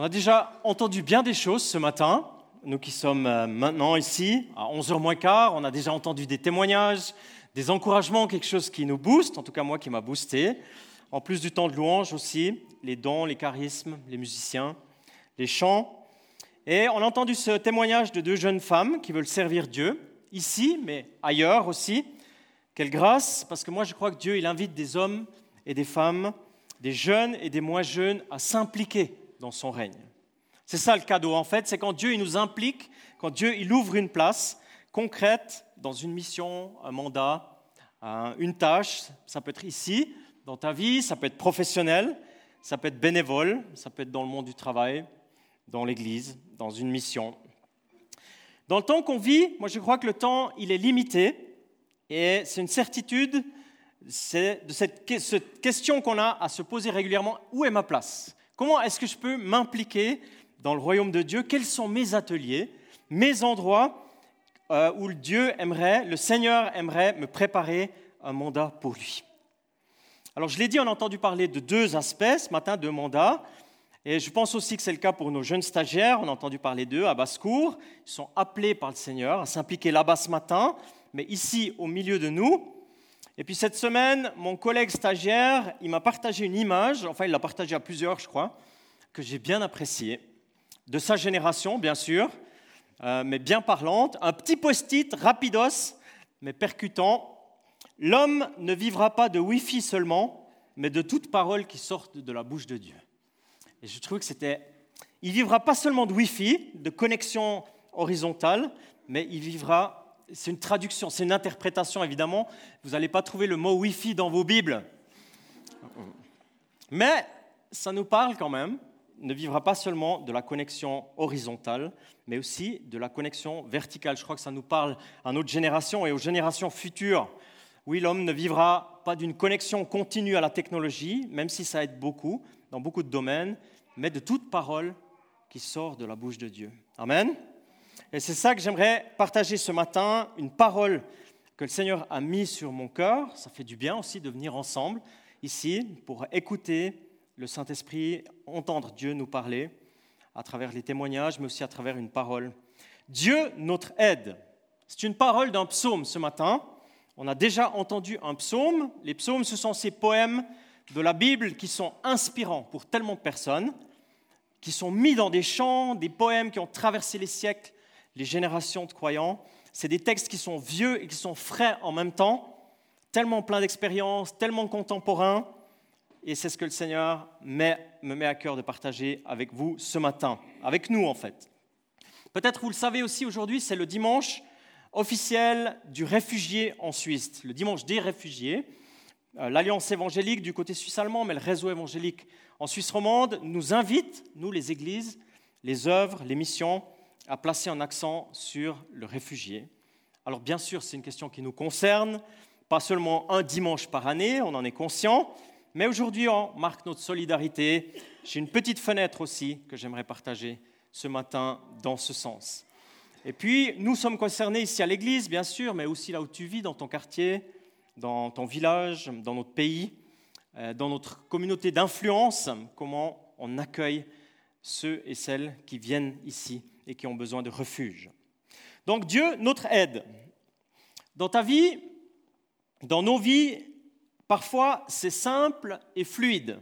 On a déjà entendu bien des choses ce matin. Nous qui sommes euh, maintenant ici, à 11h moins quart, on a déjà entendu des témoignages, des encouragements, quelque chose qui nous booste, en tout cas moi qui m'a boosté. En plus du temps de louange aussi, les dons, les charismes, les musiciens, les chants. Et on a entendu ce témoignage de deux jeunes femmes qui veulent servir Dieu, ici, mais ailleurs aussi. Quelle grâce, parce que moi je crois que Dieu, il invite des hommes et des femmes, des jeunes et des moins jeunes à s'impliquer dans son règne. C'est ça le cadeau en fait, c'est quand Dieu il nous implique, quand Dieu il ouvre une place concrète dans une mission, un mandat, une tâche. Ça peut être ici, dans ta vie, ça peut être professionnel, ça peut être bénévole, ça peut être dans le monde du travail, dans l'église, dans une mission. Dans le temps qu'on vit, moi je crois que le temps il est limité et c'est une certitude c'est de cette, question qu'on a à se poser régulièrement, où est ma place? Comment est-ce que je peux m'impliquer dans le royaume de Dieu? Quels sont mes ateliers, mes endroits euh, où Dieu aimerait, le Seigneur aimerait me préparer un mandat pour lui Alors je l'ai dit, on a entendu parler de deux aspects ce matin, deux mandats. Et je pense aussi que c'est le cas pour nos jeunes stagiaires. On a entendu parler d'eux à basse-cour. Ils sont appelés par le Seigneur à s'impliquer là-bas ce matin, mais ici, au milieu de nous. Et puis cette semaine, mon collègue stagiaire, il m'a partagé une image, enfin il l'a partagée à plusieurs, je crois, que j'ai bien appréciée, de sa génération, bien sûr, euh, mais bien parlante. Un petit post-it rapidos, mais percutant. L'homme ne vivra pas de Wi-Fi seulement, mais de toute parole qui sortent de la bouche de Dieu. Et je trouve que c'était. Il vivra pas seulement de Wi-Fi, de connexion horizontale, mais il vivra c'est une traduction, c'est une interprétation évidemment. Vous n'allez pas trouver le mot Wi-Fi dans vos Bibles. Mais ça nous parle quand même, ne vivra pas seulement de la connexion horizontale, mais aussi de la connexion verticale. Je crois que ça nous parle à notre génération et aux générations futures. Oui, l'homme ne vivra pas d'une connexion continue à la technologie, même si ça aide beaucoup dans beaucoup de domaines, mais de toute parole qui sort de la bouche de Dieu. Amen. Et c'est ça que j'aimerais partager ce matin, une parole que le Seigneur a mise sur mon cœur. Ça fait du bien aussi de venir ensemble ici pour écouter le Saint-Esprit, entendre Dieu nous parler à travers les témoignages, mais aussi à travers une parole. Dieu, notre aide. C'est une parole d'un psaume ce matin. On a déjà entendu un psaume. Les psaumes, ce sont ces poèmes de la Bible qui sont inspirants pour tellement de personnes, qui sont mis dans des chants, des poèmes qui ont traversé les siècles les générations de croyants. C'est des textes qui sont vieux et qui sont frais en même temps, tellement pleins d'expérience, tellement contemporains. Et c'est ce que le Seigneur me met à cœur de partager avec vous ce matin, avec nous en fait. Peut-être vous le savez aussi aujourd'hui, c'est le dimanche officiel du réfugié en Suisse, le dimanche des réfugiés. Euh, L'Alliance évangélique du côté suisse allemand, mais le réseau évangélique en Suisse romande nous invite, nous les églises, les œuvres, les missions, à placer un accent sur le réfugié. Alors bien sûr, c'est une question qui nous concerne, pas seulement un dimanche par année, on en est conscient, mais aujourd'hui on marque notre solidarité. J'ai une petite fenêtre aussi que j'aimerais partager ce matin dans ce sens. Et puis, nous sommes concernés ici à l'Église, bien sûr, mais aussi là où tu vis, dans ton quartier, dans ton village, dans notre pays, euh, dans notre communauté d'influence, comment on accueille ceux et celles qui viennent ici et qui ont besoin de refuge. Donc Dieu, notre aide. Dans ta vie, dans nos vies, parfois c'est simple et fluide.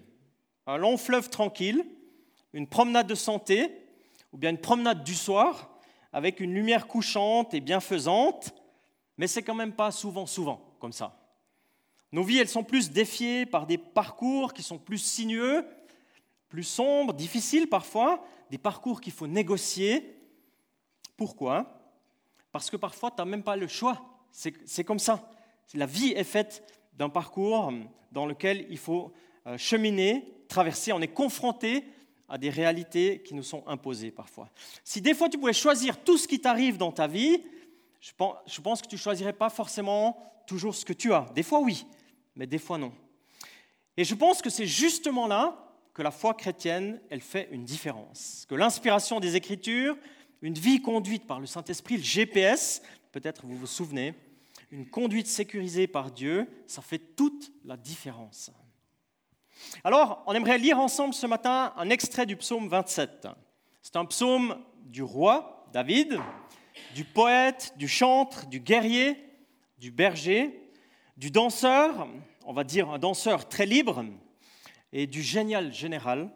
Un long fleuve tranquille, une promenade de santé, ou bien une promenade du soir, avec une lumière couchante et bienfaisante, mais c'est quand même pas souvent, souvent comme ça. Nos vies, elles sont plus défiées par des parcours qui sont plus sinueux, plus sombres, difficiles parfois, des parcours qu'il faut négocier, pourquoi? Parce que parfois, tu n'as même pas le choix. C'est comme ça. La vie est faite d'un parcours dans lequel il faut euh, cheminer, traverser. On est confronté à des réalités qui nous sont imposées parfois. Si des fois tu pouvais choisir tout ce qui t'arrive dans ta vie, je pense, que tu ne choisirais pas forcément toujours ce que tu as. Des fois oui, mais des fois non. Et je pense que c'est justement là que la foi chrétienne, elle fait une différence. Que l'inspiration des Écritures, une vie conduite par le Saint-Esprit, le GPS, peut-être vous vous souvenez, une conduite sécurisée par Dieu, ça fait toute la différence. Alors, on aimerait lire ensemble ce matin un extrait du psaume 27. C'est un psaume du roi David, du poète, du chantre, du guerrier, du berger, du danseur, on va dire un danseur très libre, et du génial général,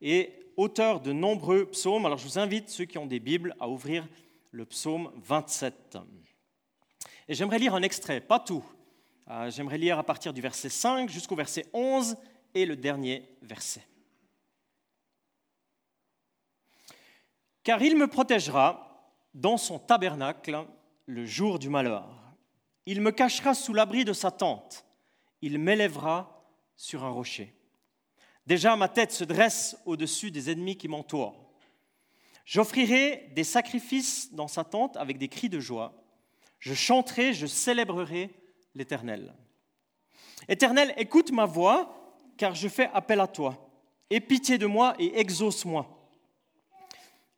et auteur de nombreux psaumes. Alors je vous invite, ceux qui ont des Bibles, à ouvrir le psaume 27. Et j'aimerais lire un extrait, pas tout. Euh, j'aimerais lire à partir du verset 5 jusqu'au verset 11 et le dernier verset. Car il me protégera dans son tabernacle le jour du malheur. Il me cachera sous l'abri de sa tente. Il m'élèvera sur un rocher. Déjà ma tête se dresse au-dessus des ennemis qui m'entourent. J'offrirai des sacrifices dans sa tente avec des cris de joie. Je chanterai, je célébrerai l'Éternel. Éternel, écoute ma voix, car je fais appel à toi. Aie pitié de moi et exauce-moi.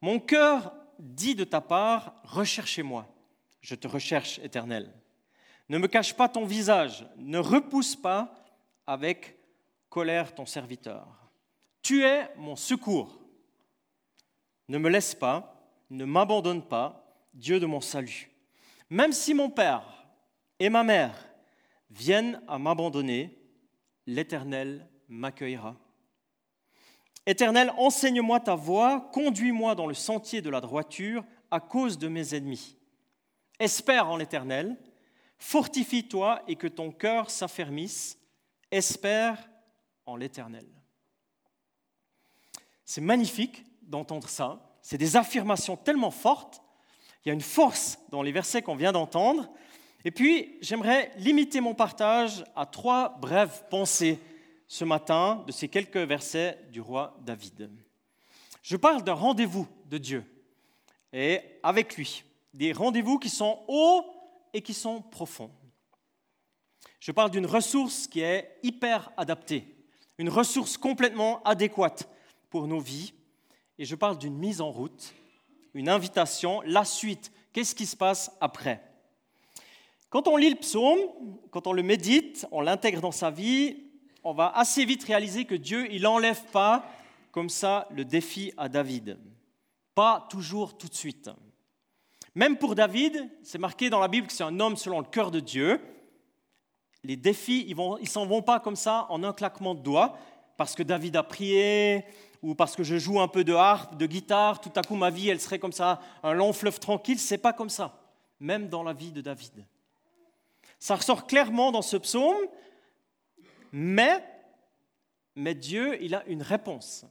Mon cœur dit de ta part, recherchez-moi. Je te recherche, Éternel. Ne me cache pas ton visage, ne repousse pas avec colère ton serviteur. Tu es mon secours. Ne me laisse pas, ne m'abandonne pas, Dieu de mon salut. Même si mon père et ma mère viennent à m'abandonner, l'Éternel m'accueillera. Éternel, enseigne-moi ta voie, conduis-moi dans le sentier de la droiture à cause de mes ennemis. Espère en l'Éternel, fortifie-toi et que ton cœur s'affermisse. Espère en l'Éternel. C'est magnifique d'entendre ça. C'est des affirmations tellement fortes. Il y a une force dans les versets qu'on vient d'entendre. Et puis, j'aimerais limiter mon partage à trois brèves pensées ce matin de ces quelques versets du roi David. Je parle d'un rendez-vous de Dieu et avec lui, des rendez-vous qui sont hauts et qui sont profonds. Je parle d'une ressource qui est hyper adaptée une ressource complètement adéquate pour nos vies. Et je parle d'une mise en route, une invitation, la suite. Qu'est-ce qui se passe après? Quand on lit le psaume, quand on le médite, on l'intègre dans sa vie, on va assez vite réaliser que Dieu, il n'enlève pas comme ça le défi à David. Pas toujours tout de suite. Même pour David, c'est marqué dans la Bible que c'est un homme selon le cœur de Dieu les défis, ils ne s'en vont pas comme ça en un claquement de doigts, parce que David a prié, ou parce que je joue un peu de harpe, de guitare, tout à coup ma vie, elle serait comme ça, un long fleuve tranquille. C'est pas comme ça, même dans la vie de David. Ça ressort clairement dans ce psaume, mais, mais Dieu, il a une réponse.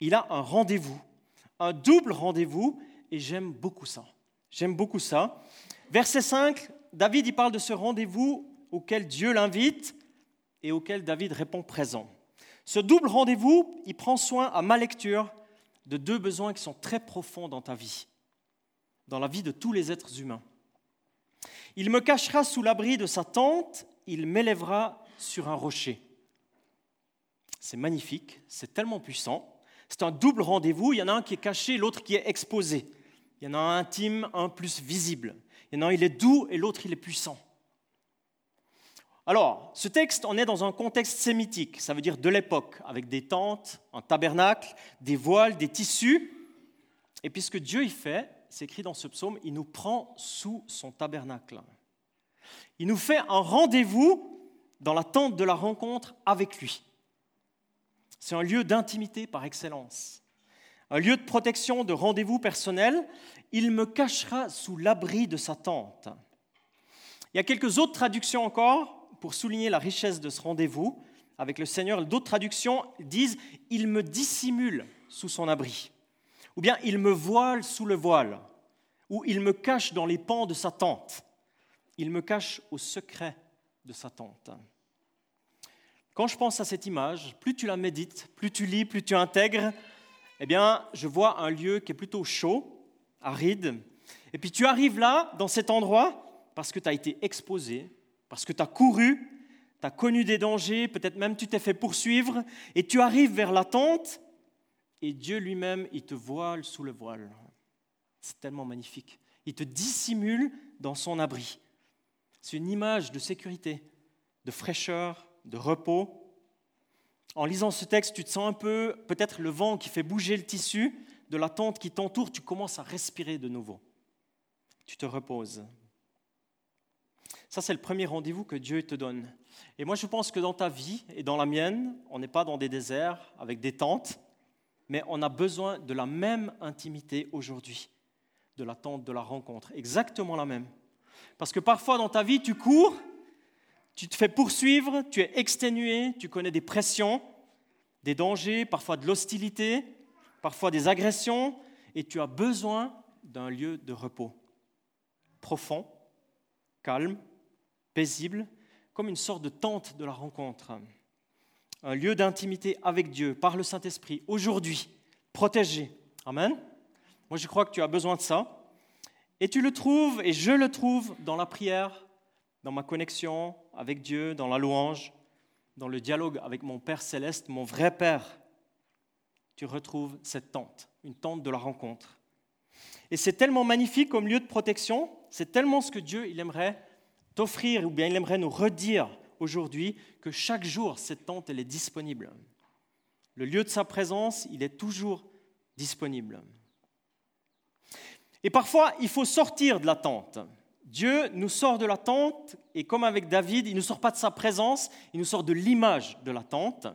Il a un rendez-vous, un double rendez-vous, et j'aime beaucoup ça. J'aime beaucoup ça. Verset 5, David, il parle de ce rendez-vous auquel Dieu l'invite et auquel David répond présent. Ce double rendez-vous, il prend soin à ma lecture de deux besoins qui sont très profonds dans ta vie, dans la vie de tous les êtres humains. Il me cachera sous l'abri de sa tente, il m'élèvera sur un rocher. C'est magnifique, c'est tellement puissant. C'est un double rendez-vous, il y en a un qui est caché, l'autre qui est exposé. Il y en a un intime, un plus visible. Il y en a un, il est doux et l'autre, il est puissant. Alors, ce texte, on est dans un contexte sémitique, ça veut dire de l'époque, avec des tentes, un tabernacle, des voiles, des tissus. Et puis ce que Dieu y fait, c'est écrit dans ce psaume, il nous prend sous son tabernacle. Il nous fait un rendez-vous dans la tente de la rencontre avec lui. C'est un lieu d'intimité par excellence, un lieu de protection, de rendez-vous personnel. Il me cachera sous l'abri de sa tente. Il y a quelques autres traductions encore pour souligner la richesse de ce rendez-vous avec le Seigneur. D'autres traductions disent Il me dissimule sous son abri, ou bien Il me voile sous le voile, ou Il me cache dans les pans de sa tente. Il me cache au secret de sa tente. Quand je pense à cette image, plus tu la médites, plus tu lis, plus tu intègres, eh bien, je vois un lieu qui est plutôt chaud, aride. Et puis tu arrives là, dans cet endroit, parce que tu as été exposé, parce que tu as couru, tu as connu des dangers, peut-être même tu t'es fait poursuivre, et tu arrives vers la tente, et Dieu lui-même, il te voile sous le voile. C'est tellement magnifique. Il te dissimule dans son abri. C'est une image de sécurité, de fraîcheur, de repos. en lisant ce texte, tu te sens un peu, peut-être le vent qui fait bouger le tissu de la tente qui t'entoure, tu commences à respirer de nouveau. Tu te reposes. Ça, c'est le premier rendez-vous que Dieu te donne. Et moi, je pense que dans ta vie et dans la mienne, on n'est pas dans des déserts avec des tentes, mais on a besoin de la même intimité aujourd'hui, de la tente de la rencontre, exactement la même. Parce que parfois dans ta vie, tu cours, tu te fais poursuivre, tu es exténué, tu connais des pressions, des dangers, parfois de l'hostilité, parfois des agressions, et tu as besoin d'un lieu de repos profond, calme, comme une sorte de tente de la rencontre, un lieu d'intimité avec Dieu par le Saint-Esprit, aujourd'hui, protégé. Amen. Moi, je crois que tu as besoin de ça. Et tu le trouves, et je le trouve, dans la prière, dans ma connexion avec Dieu, dans la louange, dans le dialogue avec mon Père céleste, mon vrai Père. Tu retrouves cette tente, une tente de la rencontre. Et c'est tellement magnifique comme lieu de protection, c'est tellement ce que Dieu il aimerait t'offrir, ou bien il aimerait nous redire aujourd'hui, que chaque jour, cette tente, elle est disponible. Le lieu de sa présence, il est toujours disponible. Et parfois, il faut sortir de la tente. Dieu nous sort de la tente, et comme avec David, il ne sort pas de sa présence, il nous sort de l'image de la tente.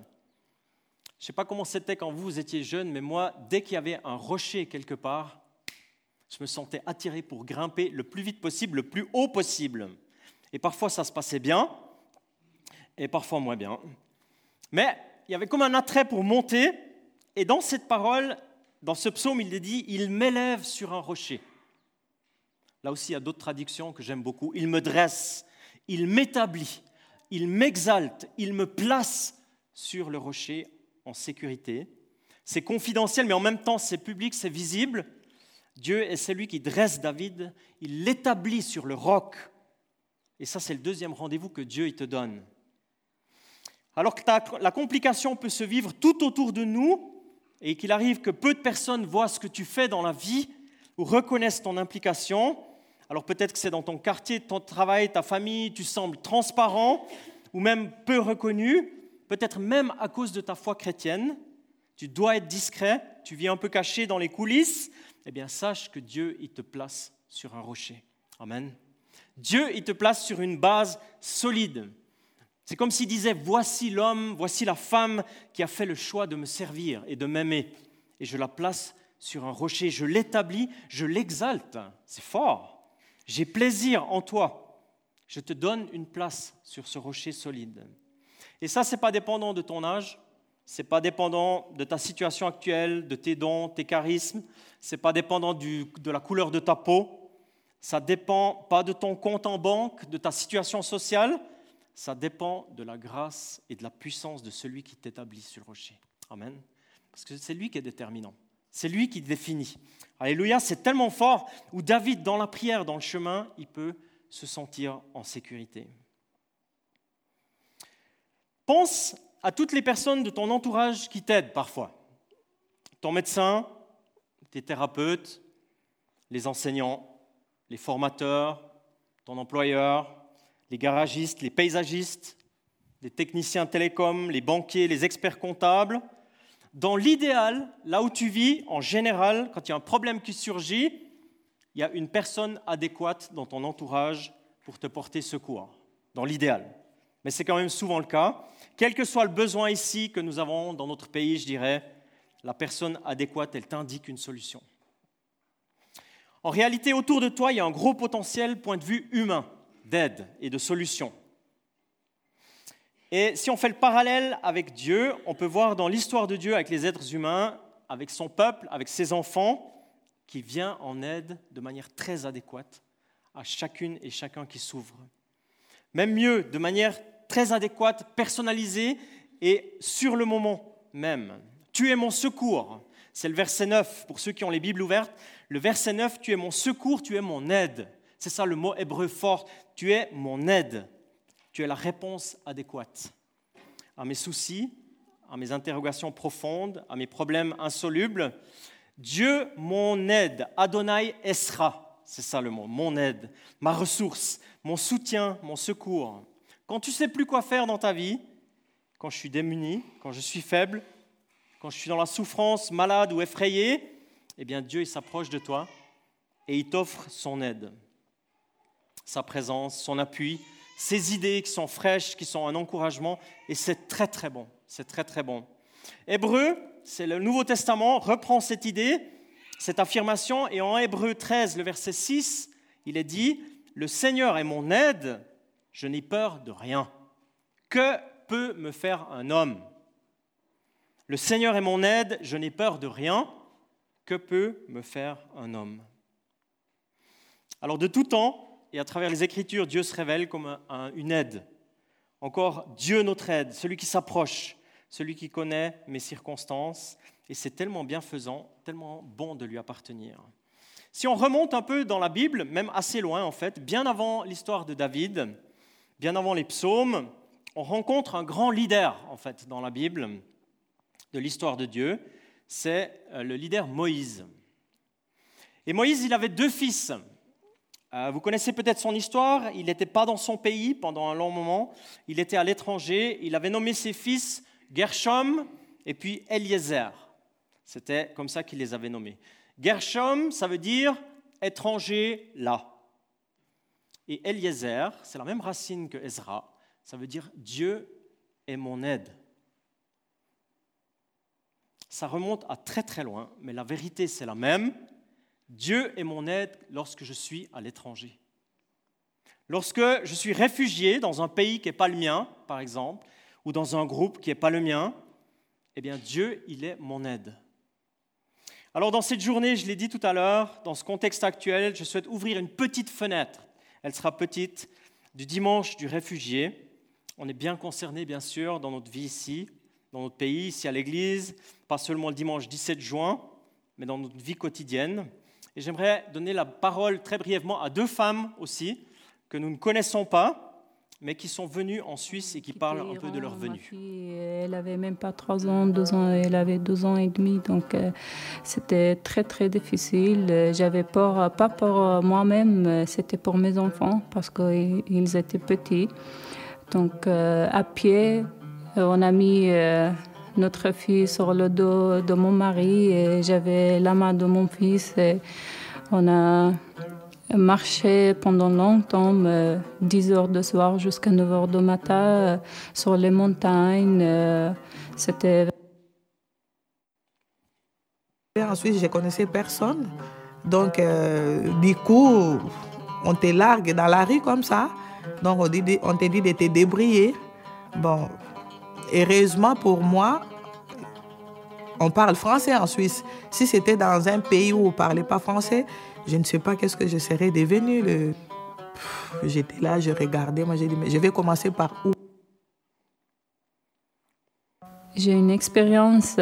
Je ne sais pas comment c'était quand vous, étiez jeune, mais moi, dès qu'il y avait un rocher quelque part, je me sentais attiré pour grimper le plus vite possible, le plus haut possible. Et parfois, ça se passait bien, et parfois moins bien. Mais il y avait comme un attrait pour monter, et dans cette parole, dans ce psaume, il est dit, il m'élève sur un rocher. Là aussi, il y a d'autres traductions que j'aime beaucoup. Il me dresse, il m'établit, il m'exalte, il me place sur le rocher en sécurité. C'est confidentiel, mais en même temps, c'est public, c'est visible. Dieu est celui qui dresse David, il l'établit sur le roc. Et ça, c'est le deuxième rendez-vous que Dieu il te donne. Alors que la complication peut se vivre tout autour de nous, et qu'il arrive que peu de personnes voient ce que tu fais dans la vie ou reconnaissent ton implication, alors peut-être que c'est dans ton quartier, ton travail, ta famille, tu sembles transparent ou même peu reconnu, peut-être même à cause de ta foi chrétienne, tu dois être discret, tu vis un peu caché dans les coulisses, eh bien sache que Dieu, il te place sur un rocher. Amen. Dieu, il te place sur une base solide. C'est comme s'il disait, voici l'homme, voici la femme qui a fait le choix de me servir et de m'aimer. Et je la place sur un rocher, je l'établis, je l'exalte. C'est fort. J'ai plaisir en toi. Je te donne une place sur ce rocher solide. Et ça, ce n'est pas dépendant de ton âge, ce n'est pas dépendant de ta situation actuelle, de tes dons, tes charismes, ce n'est pas dépendant de la couleur de ta peau, ça dépend pas de ton compte en banque, de ta situation sociale, ça dépend de la grâce et de la puissance de celui qui t'établit sur le rocher. Amen. Parce que c'est lui qui est déterminant. C'est lui qui définit. Alléluia, c'est tellement fort où David, dans la prière, dans le chemin, il peut se sentir en sécurité. Pense à toutes les personnes de ton entourage qui t'aident parfois. Ton médecin, tes thérapeutes, les enseignants, les formateurs, ton employeur, les garagistes, les paysagistes, les techniciens télécoms, les banquiers, les experts comptables. Dans l'idéal, là où tu vis, en général, quand il y a un problème qui surgit, il y a une personne adéquate dans ton entourage pour te porter secours, dans l'idéal. Mais c'est quand même souvent le cas. Quel que soit le besoin ici que nous avons dans notre pays, je dirais, la personne adéquate, elle t'indique une solution. En réalité, autour de toi, il y a un gros potentiel point de vue humain d'aide et de solutions. Et si on fait le parallèle avec Dieu, on peut voir dans l'histoire de Dieu avec les êtres humains, avec son peuple, avec ses enfants, qui vient en aide de manière très adéquate à chacune et chacun qui s'ouvre. Même mieux, de manière très adéquate, personnalisée et sur le moment même. Tu es mon secours. C'est le verset 9 pour ceux qui ont les Bibles ouvertes. Le verset 9, tu es mon secours, tu es mon aide. C'est ça le mot hébreu fort. Tu es mon aide. Tu es la réponse adéquate à mes soucis, à mes interrogations profondes, à mes problèmes insolubles. Dieu, mon aide. Adonai Esra. C'est ça le mot, mon aide, ma ressource, mon soutien, mon secours. Quand tu sais plus quoi faire dans ta vie, quand je suis démuni, quand je suis faible, quand je suis dans la souffrance, malade ou effrayé, eh bien Dieu s'approche de toi et il t'offre son aide, sa présence, son appui, ses idées qui sont fraîches, qui sont un encouragement, et c'est très très bon, c'est très très bon. Hébreu, c'est le Nouveau Testament, reprend cette idée, cette affirmation, et en Hébreu 13, le verset 6, il est dit, Le Seigneur est mon aide, je n'ai peur de rien. Que peut me faire un homme? Le Seigneur est mon aide, je n'ai peur de rien. Que peut me faire un homme? Alors de tout temps, et à travers les Écritures, Dieu se révèle comme une aide. Encore Dieu notre aide, celui qui s'approche, celui qui connaît mes circonstances, et c'est tellement bienfaisant, tellement bon de lui appartenir. Si on remonte un peu dans la Bible, même assez loin en fait, bien avant l'histoire de David, bien avant les psaumes, on rencontre un grand leader en fait dans la Bible de l'histoire de Dieu, c'est euh, le leader Moïse. Et Moïse, il avait deux fils. Euh, vous connaissez peut-être son histoire, il n'était pas dans son pays pendant un long moment, il était à l'étranger, il avait nommé ses fils Gershom et puis Eliezer. C'était comme ça qu'il les avait nommés. Gershom, ça veut dire étranger là. Et Eliezer, c'est la même racine que Ezra, ça veut dire Dieu est mon aide. Ça remonte à très très loin, mais la vérité c'est la même. Dieu est mon aide lorsque je suis à l'étranger. Lorsque je suis réfugié dans un pays qui n'est pas le mien, par exemple, ou dans un groupe qui n'est pas le mien, eh bien Dieu, il est mon aide. Alors dans cette journée, je l'ai dit tout à l'heure, dans ce contexte actuel, je souhaite ouvrir une petite fenêtre. Elle sera petite, du dimanche du réfugié. On est bien concerné, bien sûr, dans notre vie ici, dans notre pays, ici à l'Église, pas seulement le dimanche 17 juin, mais dans notre vie quotidienne. Et j'aimerais donner la parole très brièvement à deux femmes aussi, que nous ne connaissons pas, mais qui sont venues en Suisse et qui, parlent un peu de leur venue. elle avait même pas trois ans, deux ans, elle avait deux ans et demi, donc euh, c'était très très difficile. J'avais peur, pas pour moi-même, c'était pour mes enfants parce qu'ils étaient petits. Donc euh, à pied, on a mis euh, notre fille sur le dos de mon mari et j'avais la main de mon fils. On a marché pendant longtemps, 10 heures de soir jusqu'à 9 heures du matin, euh, sur les montagnes. C'était. Ensuite, je connaissais personne. Donc, du coup, on te largue dans la rue comme ça. Donc on, dit, on te dit de te débrouiller. Bon, heureusement pour moi, on parle français en Suisse. Si c'était dans un pays où on ne parlait pas français, je ne sais pas qu'est-ce que je serais devenu. Le... J'étais là, je regardais, moi j'ai dit, mais je vais commencer par où? J'ai une expérience,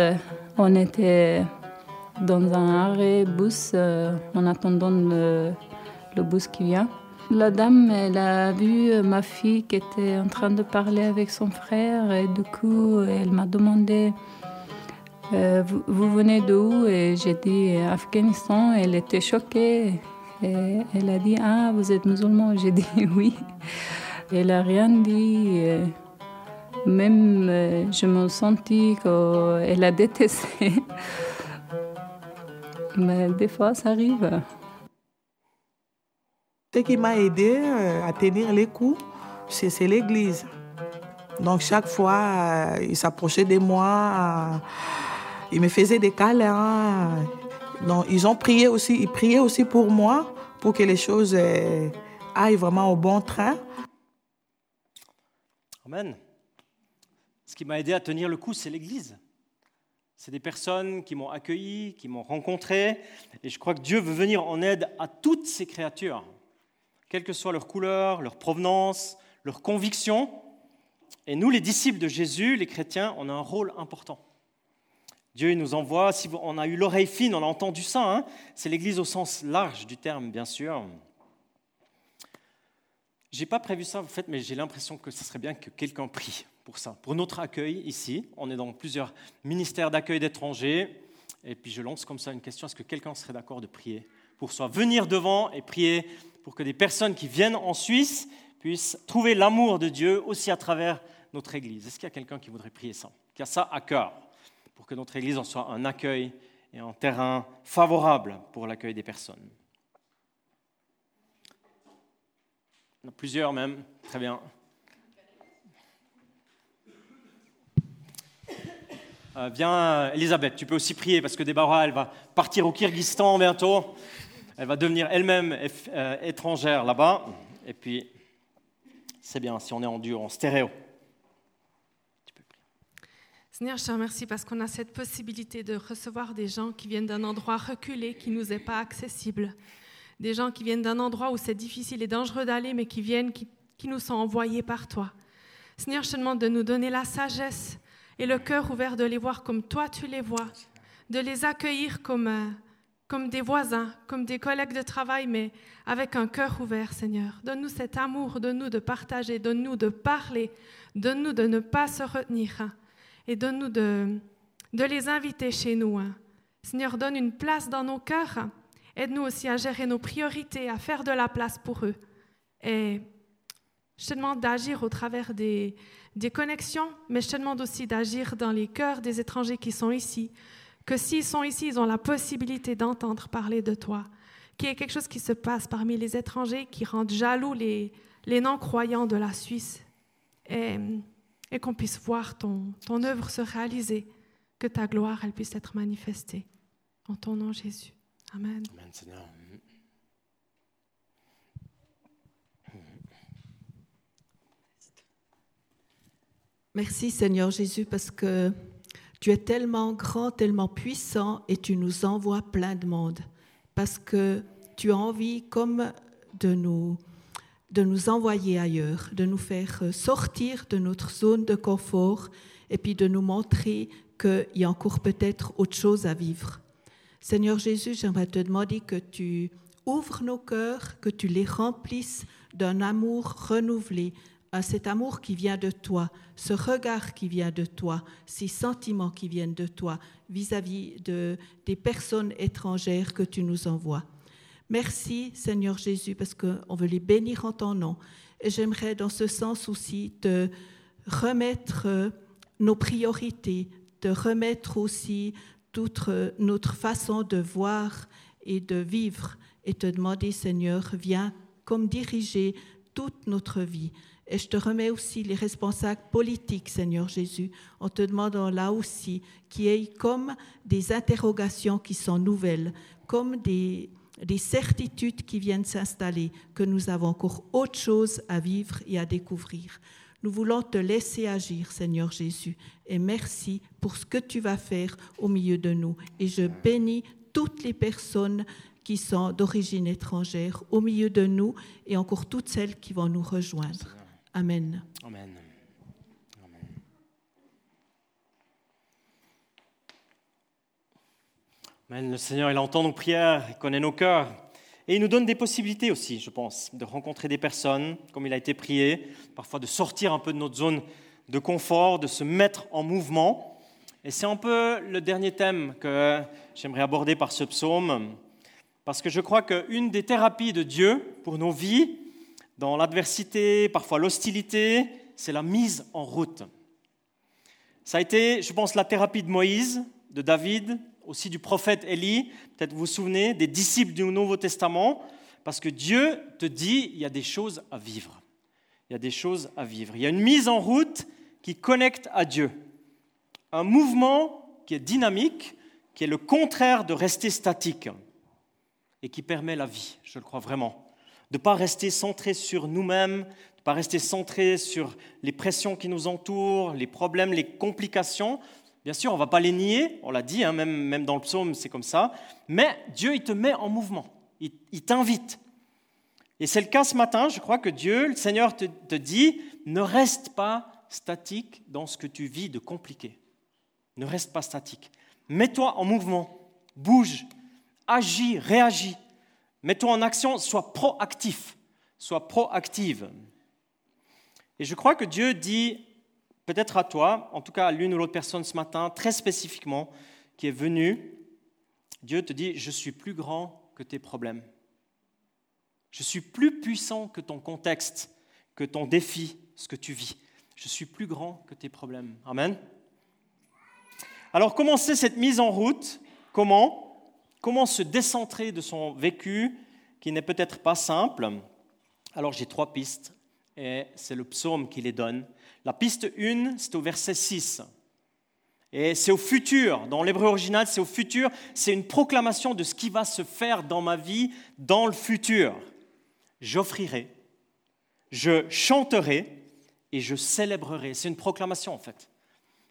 on était dans un arrêt bus euh, en attendant le bus qui vient. La dame, elle a vu euh, ma fille qui était en train de parler avec son frère et du coup, elle m'a demandé euh, vous, venez d'où Et j'ai dit Afghanistan. Elle était choquée. Et elle a dit Ah, vous êtes musulman J'ai dit oui. Elle n'a rien dit. Même je me sentis qu'elle a détesté. Mais des fois, ça arrive. Ce qui m'a aidé euh, à tenir les coups, c'est l'église. Donc chaque fois, euh, il s'approchait de moi, euh, il me faisait des câlins. Donc ils ont prié aussi, ils priaient aussi pour moi, pour que les choses aillent vraiment au bon train. Amen. Ce qui m'a aidé à tenir le coup, c'est l'Église. C'est des personnes qui m'ont accueilli, qui m'ont rencontré, et je crois que Dieu veut venir en aide à toutes ces créatures quelle que soit leur couleur, leur provenance, leur conviction. Et nous, les disciples de Jésus, les chrétiens, on a un rôle important. Dieu nous envoie, on a eu l'oreille fine, on a entendu ça, hein, c'est l'Église au sens large du terme, bien sûr. J'ai pas prévu ça, en fait, mais j'ai l'impression que ce serait bien que quelqu'un prie pour ça, pour notre accueil ici. On est dans plusieurs ministères d'accueil d'étrangers, et puis je lance comme ça une question est-ce que quelqu'un serait d'accord de prier pour soi Venir devant et prier pour que des personnes qui viennent en Suisse puissent trouver l'amour de Dieu aussi à travers notre Église Est-ce qu'il y a quelqu'un qui voudrait prier ça? Qui a ça à cœur pour que notre Église en soit un accueil et un terrain favorable pour l'accueil des personnes? Il y en a plusieurs même. Très bien. Euh, viens, Elisabeth, tu peux aussi prier parce que Débarra, elle va partir au Kyrgyzstan bientôt. Elle va devenir elle-même euh, étrangère là-bas. Et puis, c'est bien si on est en duo, en stéréo. Seigneur, je te remercie parce qu'on a cette possibilité de recevoir des gens qui viennent d'un endroit reculé qui ne nous est pas accessible. Des gens qui viennent d'un endroit où c'est difficile et dangereux d'aller, mais qui viennent, qui, qui nous sont envoyés par toi. Seigneur, je te demande de nous donner la sagesse et le cœur ouvert de les voir comme toi tu les vois, de les accueillir comme, euh, comme des voisins, comme des collègues de travail, mais avec un cœur ouvert, Seigneur. Donne-nous cet amour, donne-nous de partager, donne-nous de parler, donne-nous de ne pas se retenir hein, et donne-nous de, les inviter chez nous. Hein. Seigneur, donne une place dans nos cœurs. Aide-nous aussi à gérer nos priorités, à faire de la place pour eux. Et je te demande d'agir au travers des, des connexions, mais je te demande aussi d'agir dans les cœurs des étrangers qui sont ici, que s'ils sont ici, ils ont la possibilité d'entendre parler de toi, qu'il y ait quelque chose qui se passe parmi les étrangers qui rendent jaloux les, les non-croyants de la Suisse, et, et qu'on puisse voir ton, ton œuvre se réaliser, que ta gloire, elle puisse être manifestée. En ton nom, Jésus. Amen. Amen, Seigneur. Merci Seigneur Jésus parce que tu es tellement grand, tellement puissant et tu nous envoies plein de monde. Parce que tu as envie comme de nous, de nous envoyer ailleurs, de nous faire sortir de notre zone de confort et puis de nous montrer qu'il y a encore peut-être autre chose à vivre. Seigneur Jésus, j'aimerais te demander que tu ouvres nos cœurs, que tu les remplisses d'un amour renouvelé, cet amour qui vient de toi, ce regard qui vient de toi, ces sentiments qui viennent de toi vis-à-vis de, des personnes étrangères que tu nous envoies. Merci Seigneur Jésus parce qu'on veut les bénir en ton nom. Et j'aimerais dans ce sens aussi te remettre euh, nos priorités, te remettre aussi toute euh, notre façon de voir et de vivre et te demander Seigneur, viens comme diriger toute notre vie. Et je te remets aussi les responsables politiques, Seigneur Jésus, en te demandant là aussi qu'il y ait comme des interrogations qui sont nouvelles, comme des, des certitudes qui viennent s'installer, que nous avons encore autre chose à vivre et à découvrir. Nous voulons te laisser agir, Seigneur Jésus, et merci pour ce que tu vas faire au milieu de nous. Et je bénis toutes les personnes qui sont d'origine étrangère au milieu de nous et encore toutes celles qui vont nous rejoindre. Amen. Amen. Amen. Le Seigneur, il entend nos prières, il connaît nos cœurs. Et il nous donne des possibilités aussi, je pense, de rencontrer des personnes, comme il a été prié, parfois de sortir un peu de notre zone de confort, de se mettre en mouvement. Et c'est un peu le dernier thème que j'aimerais aborder par ce psaume, parce que je crois qu'une des thérapies de Dieu pour nos vies, dans l'adversité, parfois l'hostilité, c'est la mise en route. Ça a été, je pense, la thérapie de Moïse, de David, aussi du prophète Élie, peut-être vous vous souvenez, des disciples du Nouveau Testament, parce que Dieu te dit, il y a des choses à vivre. Il y a des choses à vivre. Il y a une mise en route qui connecte à Dieu. Un mouvement qui est dynamique, qui est le contraire de rester statique et qui permet la vie, je le crois vraiment de ne pas rester centré sur nous-mêmes, de ne pas rester centré sur les pressions qui nous entourent, les problèmes, les complications. Bien sûr, on ne va pas les nier, on l'a dit, hein, même, dans le psaume, c'est comme ça. Mais Dieu, il te met en mouvement, il, t'invite. Et c'est le cas ce matin, je crois que Dieu, le Seigneur te dit, ne reste pas statique dans ce que tu vis de compliqué. Ne reste pas statique. Mets-toi en mouvement, bouge, agis, réagis. Mets-toi en action, sois proactif, sois proactive. Et je crois que Dieu dit peut-être à toi, en tout cas à l'une ou l'autre personne ce matin, très spécifiquement, qui est venue, Dieu te dit, je suis plus grand que tes problèmes. Je suis plus puissant que ton contexte, que ton défi, ce que tu vis. Je suis plus grand que tes problèmes. Amen. Alors, commencer cette mise en route? Comment? Comment se décentrer de son vécu qui n'est peut-être pas simple Alors, j'ai trois pistes et c'est le psaume qui les donne. La piste 1, c'est au verset 6. Et c'est au futur. Dans l'hébreu original, c'est au futur. C'est une proclamation de ce qui va se faire dans ma vie dans le futur. J'offrirai, je chanterai et je célébrerai. C'est une proclamation en fait.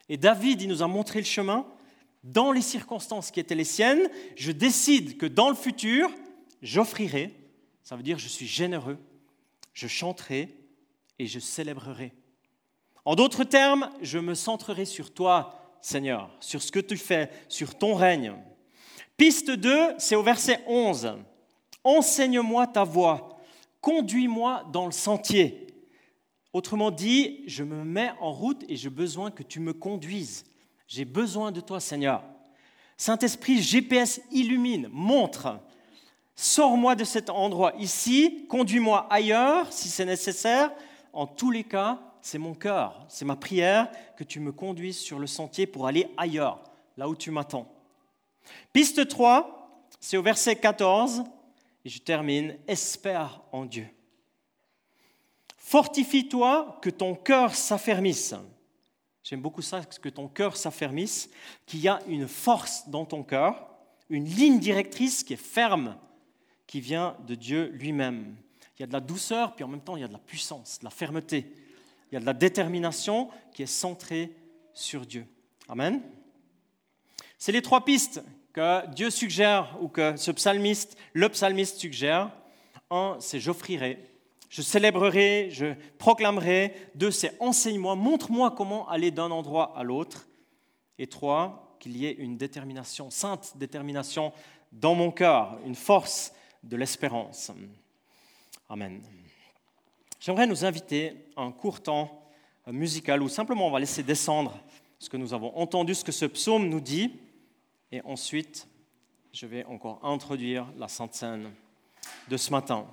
Et David, il nous a montré le chemin dans les circonstances qui étaient les siennes. Je décide que dans le futur, j'offrirai. Ça veut dire je suis généreux, je chanterai et je célébrerai. En d'autres termes, je me centrerai sur toi, Seigneur, sur ce que tu fais, sur ton règne. Piste 2, c'est au verset 11. Enseigne-moi ta voie, conduis-moi dans le sentier. Autrement dit, je me mets en route et j'ai besoin que tu me conduises. J'ai besoin de toi, Seigneur. Saint-Esprit, GPS illumine, montre. Sors-moi de cet endroit ici, conduis-moi ailleurs si c'est nécessaire. En tous les cas, c'est mon cœur, c'est ma prière que tu me conduises sur le sentier pour aller ailleurs, là où tu m'attends. Piste 3, c'est au verset 14, et je termine, espère en Dieu. Fortifie-toi, que ton cœur s'affermisse. J'aime beaucoup ça, que ton cœur s'affermisse, qu'il y a une force dans ton cœur, une ligne directrice qui est ferme, qui vient de Dieu lui-même. Il y a de la douceur, puis en même temps, il y a de la puissance, de la fermeté il y a de la détermination qui est centrée sur Dieu. Amen. C'est les trois pistes que Dieu suggère ou que ce psalmiste, le psalmiste suggère. Un, c'est j'offrirai, je célébrerai, je proclamerai. Deux, c'est enseigne-moi, montre-moi comment aller d'un endroit à l'autre. Et trois, qu'il y ait une détermination, sainte détermination dans mon cœur, une force de l'espérance. Amen. J'aimerais nous inviter à un court temps musical où simplement on va laisser descendre ce que nous avons entendu, ce que ce psaume nous dit, et ensuite je vais encore introduire la Sainte Seine de ce matin.